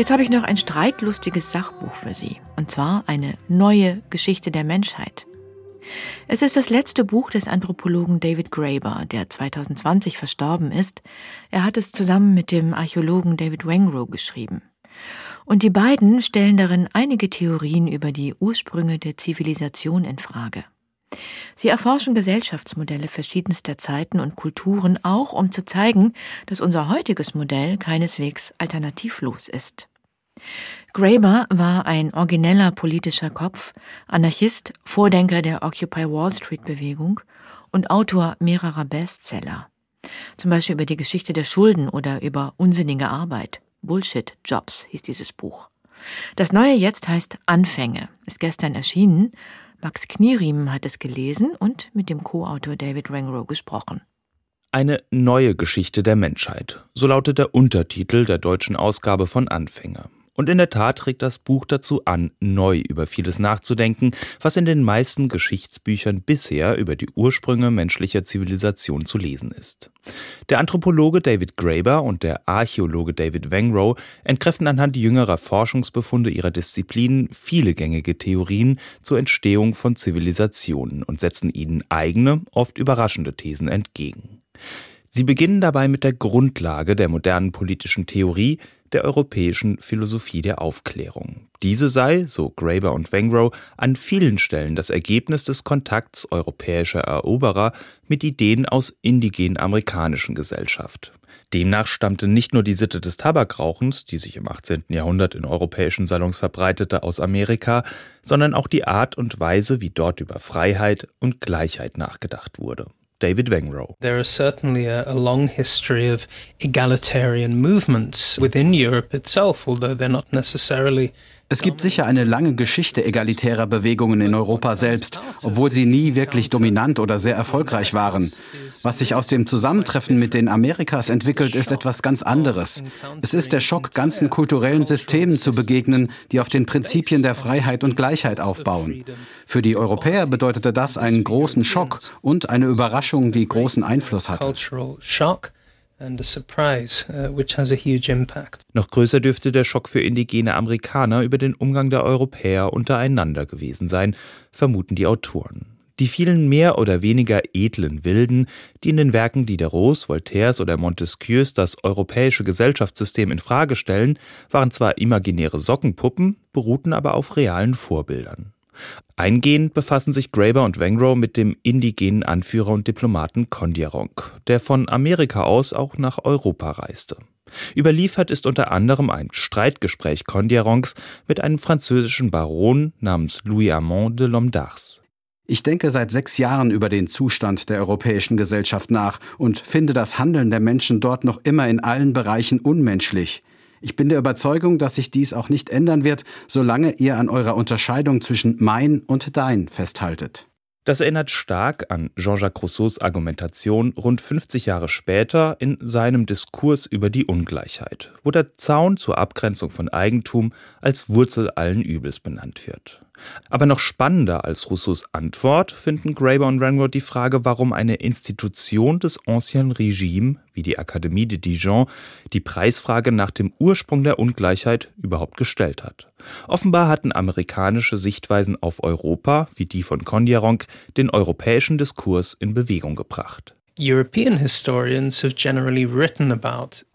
Jetzt habe ich noch ein streitlustiges Sachbuch für Sie, und zwar eine neue Geschichte der Menschheit. Es ist das letzte Buch des Anthropologen David Graeber, der 2020 verstorben ist. Er hat es zusammen mit dem Archäologen David Wengrow geschrieben. Und die beiden stellen darin einige Theorien über die Ursprünge der Zivilisation in Frage. Sie erforschen Gesellschaftsmodelle verschiedenster Zeiten und Kulturen auch, um zu zeigen, dass unser heutiges Modell keineswegs alternativlos ist. Graeber war ein origineller politischer Kopf, Anarchist, Vordenker der Occupy Wall Street Bewegung und Autor mehrerer Bestseller. Zum Beispiel über die Geschichte der Schulden oder über unsinnige Arbeit. Bullshit Jobs hieß dieses Buch. Das neue jetzt heißt Anfänge, ist gestern erschienen. Max Knieriemen hat es gelesen und mit dem Co-Autor David Rangrow gesprochen. Eine neue Geschichte der Menschheit, so lautet der Untertitel der deutschen Ausgabe von Anfänger. Und in der Tat trägt das Buch dazu an, neu über vieles nachzudenken, was in den meisten Geschichtsbüchern bisher über die Ursprünge menschlicher Zivilisation zu lesen ist. Der Anthropologe David Graeber und der Archäologe David Wengrow entkräften anhand jüngerer Forschungsbefunde ihrer Disziplinen viele gängige Theorien zur Entstehung von Zivilisationen und setzen ihnen eigene, oft überraschende Thesen entgegen. Sie beginnen dabei mit der Grundlage der modernen politischen Theorie, der europäischen Philosophie der Aufklärung. Diese sei, so Graeber und Wengrow, an vielen Stellen das Ergebnis des Kontakts europäischer Eroberer mit Ideen aus indigenen amerikanischen Gesellschaft. Demnach stammte nicht nur die Sitte des Tabakrauchens, die sich im 18. Jahrhundert in europäischen Salons verbreitete, aus Amerika, sondern auch die Art und Weise, wie dort über Freiheit und Gleichheit nachgedacht wurde. David Wengrow. There is certainly a, a, long history of egalitarian movements within Europe itself, although they're not necessarily es gibt sicher eine lange Geschichte egalitärer Bewegungen in Europa selbst, obwohl sie nie wirklich dominant oder sehr erfolgreich waren. Was sich aus dem Zusammentreffen mit den Amerikas entwickelt, ist etwas ganz anderes. Es ist der Schock, ganzen kulturellen Systemen zu begegnen, die auf den Prinzipien der Freiheit und Gleichheit aufbauen. Für die Europäer bedeutete das einen großen Schock und eine Überraschung, die großen Einfluss hatte. Uh, Noch größer dürfte der Schock für indigene Amerikaner über den Umgang der Europäer untereinander gewesen sein, vermuten die Autoren. Die vielen mehr oder weniger edlen Wilden, die in den Werken Diderots, Voltaires oder Montesquieus das europäische Gesellschaftssystem in Frage stellen, waren zwar imaginäre Sockenpuppen, beruhten aber auf realen Vorbildern. Eingehend befassen sich Graeber und Wengrow mit dem indigenen Anführer und Diplomaten Kondiaronk, der von Amerika aus auch nach Europa reiste. Überliefert ist unter anderem ein Streitgespräch Kondiaronks mit einem französischen Baron namens Louis Armand de Lomdars. Ich denke seit sechs Jahren über den Zustand der europäischen Gesellschaft nach und finde das Handeln der Menschen dort noch immer in allen Bereichen unmenschlich. Ich bin der Überzeugung, dass sich dies auch nicht ändern wird, solange ihr an eurer Unterscheidung zwischen mein und dein festhaltet. Das erinnert stark an Jean-Jacques Rousseaus Argumentation rund 50 Jahre später in seinem Diskurs über die Ungleichheit, wo der Zaun zur Abgrenzung von Eigentum als Wurzel allen Übels benannt wird. Aber noch spannender als Rousseaus Antwort finden Graeber und Renworth die Frage, warum eine Institution des Ancien Regime wie die Akademie de Dijon die Preisfrage nach dem Ursprung der Ungleichheit überhaupt gestellt hat. Offenbar hatten amerikanische Sichtweisen auf Europa, wie die von Kondiaronk, den europäischen Diskurs in Bewegung gebracht.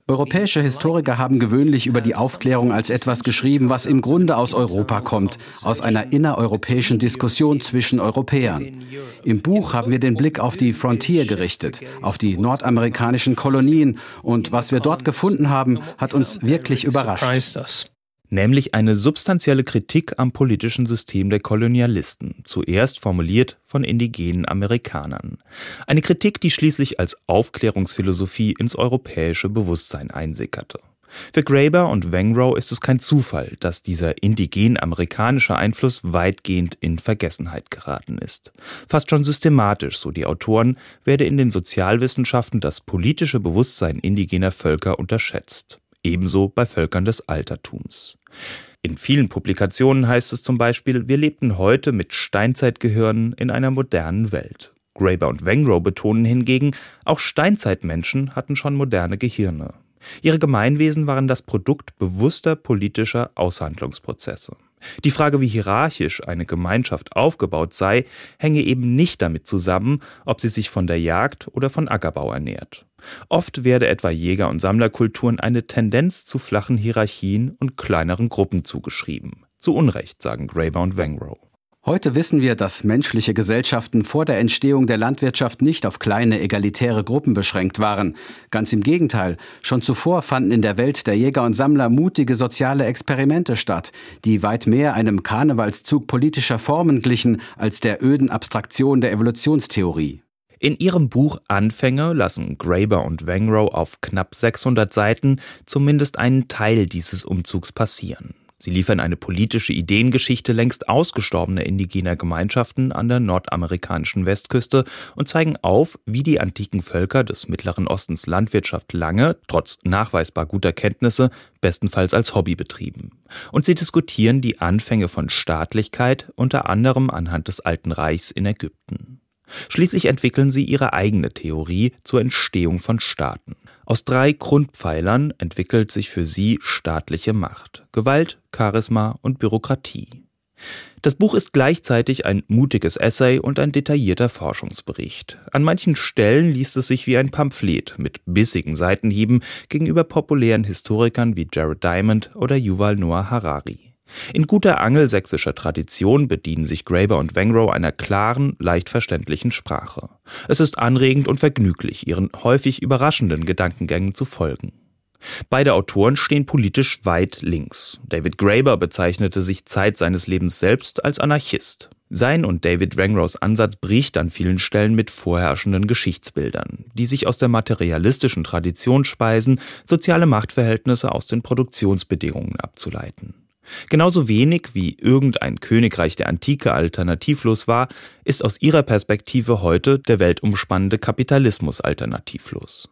Europäische Historiker haben gewöhnlich über die Aufklärung als etwas geschrieben, was im Grunde aus Europa kommt, aus einer innereuropäischen Diskussion zwischen Europäern. Im Buch haben wir den Blick auf die Frontier gerichtet, auf die nordamerikanischen Kolonien. Und was wir dort gefunden haben, hat uns wirklich überrascht nämlich eine substanzielle Kritik am politischen System der Kolonialisten, zuerst formuliert von indigenen Amerikanern. Eine Kritik, die schließlich als Aufklärungsphilosophie ins europäische Bewusstsein einsickerte. Für Graeber und Wengrow ist es kein Zufall, dass dieser indigen-amerikanische Einfluss weitgehend in Vergessenheit geraten ist. Fast schon systematisch, so die Autoren, werde in den Sozialwissenschaften das politische Bewusstsein indigener Völker unterschätzt ebenso bei Völkern des Altertums. In vielen Publikationen heißt es zum Beispiel, wir lebten heute mit Steinzeitgehirnen in einer modernen Welt. Graeber und Wengrow betonen hingegen, auch Steinzeitmenschen hatten schon moderne Gehirne. Ihre Gemeinwesen waren das Produkt bewusster politischer Aushandlungsprozesse. Die Frage, wie hierarchisch eine Gemeinschaft aufgebaut sei, hänge eben nicht damit zusammen, ob sie sich von der Jagd oder von Ackerbau ernährt. Oft werde etwa Jäger- und Sammlerkulturen eine Tendenz zu flachen Hierarchien und kleineren Gruppen zugeschrieben. Zu Unrecht, sagen Graeber und Wengrow. Heute wissen wir, dass menschliche Gesellschaften vor der Entstehung der Landwirtschaft nicht auf kleine egalitäre Gruppen beschränkt waren. Ganz im Gegenteil, schon zuvor fanden in der Welt der Jäger und Sammler mutige soziale Experimente statt, die weit mehr einem Karnevalszug politischer Formen glichen als der öden Abstraktion der Evolutionstheorie. In ihrem Buch Anfänge lassen Graeber und Wengrow auf knapp 600 Seiten zumindest einen Teil dieses Umzugs passieren. Sie liefern eine politische Ideengeschichte längst ausgestorbener indigener Gemeinschaften an der nordamerikanischen Westküste und zeigen auf, wie die antiken Völker des Mittleren Ostens Landwirtschaft lange, trotz nachweisbar guter Kenntnisse, bestenfalls als Hobby betrieben. Und sie diskutieren die Anfänge von Staatlichkeit unter anderem anhand des Alten Reichs in Ägypten. Schließlich entwickeln sie ihre eigene Theorie zur Entstehung von Staaten. Aus drei Grundpfeilern entwickelt sich für sie staatliche Macht. Gewalt, Charisma und Bürokratie. Das Buch ist gleichzeitig ein mutiges Essay und ein detaillierter Forschungsbericht. An manchen Stellen liest es sich wie ein Pamphlet mit bissigen Seitenhieben gegenüber populären Historikern wie Jared Diamond oder Yuval Noah Harari. In guter angelsächsischer Tradition bedienen sich Graeber und Wengrow einer klaren, leicht verständlichen Sprache. Es ist anregend und vergnüglich, ihren häufig überraschenden Gedankengängen zu folgen. Beide Autoren stehen politisch weit links. David Graeber bezeichnete sich Zeit seines Lebens selbst als Anarchist. Sein und David Wengrows Ansatz bricht an vielen Stellen mit vorherrschenden Geschichtsbildern, die sich aus der materialistischen Tradition speisen, soziale Machtverhältnisse aus den Produktionsbedingungen abzuleiten. Genauso wenig wie irgendein Königreich der Antike alternativlos war, ist aus ihrer Perspektive heute der weltumspannende Kapitalismus alternativlos.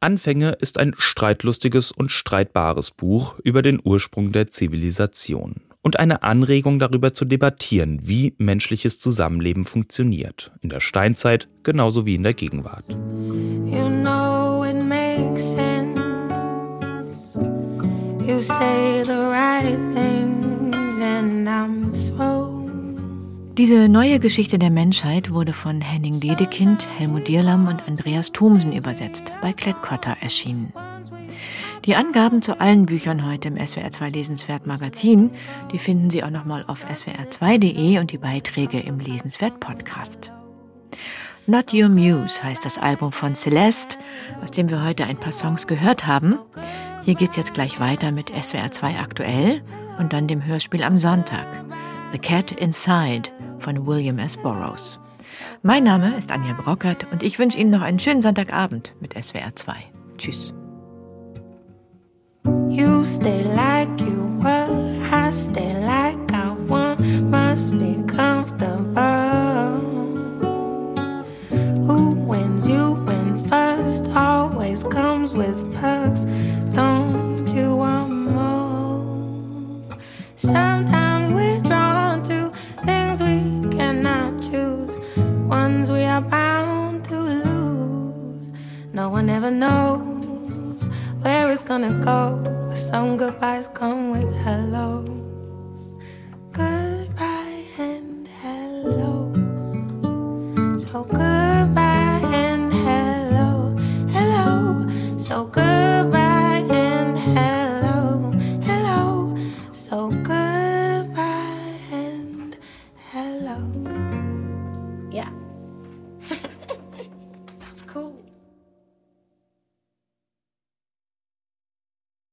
Anfänge ist ein streitlustiges und streitbares Buch über den Ursprung der Zivilisation und eine Anregung darüber zu debattieren, wie menschliches Zusammenleben funktioniert, in der Steinzeit genauso wie in der Gegenwart. You know Diese neue Geschichte der Menschheit wurde von Henning Dedekind, Helmut Dierlam und Andreas Thomsen übersetzt, bei Klett-Cotta erschienen. Die Angaben zu allen Büchern heute im SWR2 Lesenswert Magazin, die finden Sie auch nochmal auf swr2.de und die Beiträge im Lesenswert Podcast. Not Your Muse heißt das Album von Celeste, aus dem wir heute ein paar Songs gehört haben. Hier geht's jetzt gleich weiter mit SWR2 aktuell und dann dem Hörspiel am Sonntag. The Cat Inside von William S. Burroughs. Mein Name ist Anja Brockert und ich wünsche Ihnen noch einen schönen Sonntagabend mit SWR2. Tschüss. You stay like you were, I stay like I want, must be comfortable. Who wins, you win first, always comes with perks. Don't you want more? Sometimes we're drawn to things we cannot choose, ones we are bound to lose. No one ever knows where it's gonna go, but some goodbyes come with hellos. Goodbye and hello. So goodbye and hello, hello. So goodbye.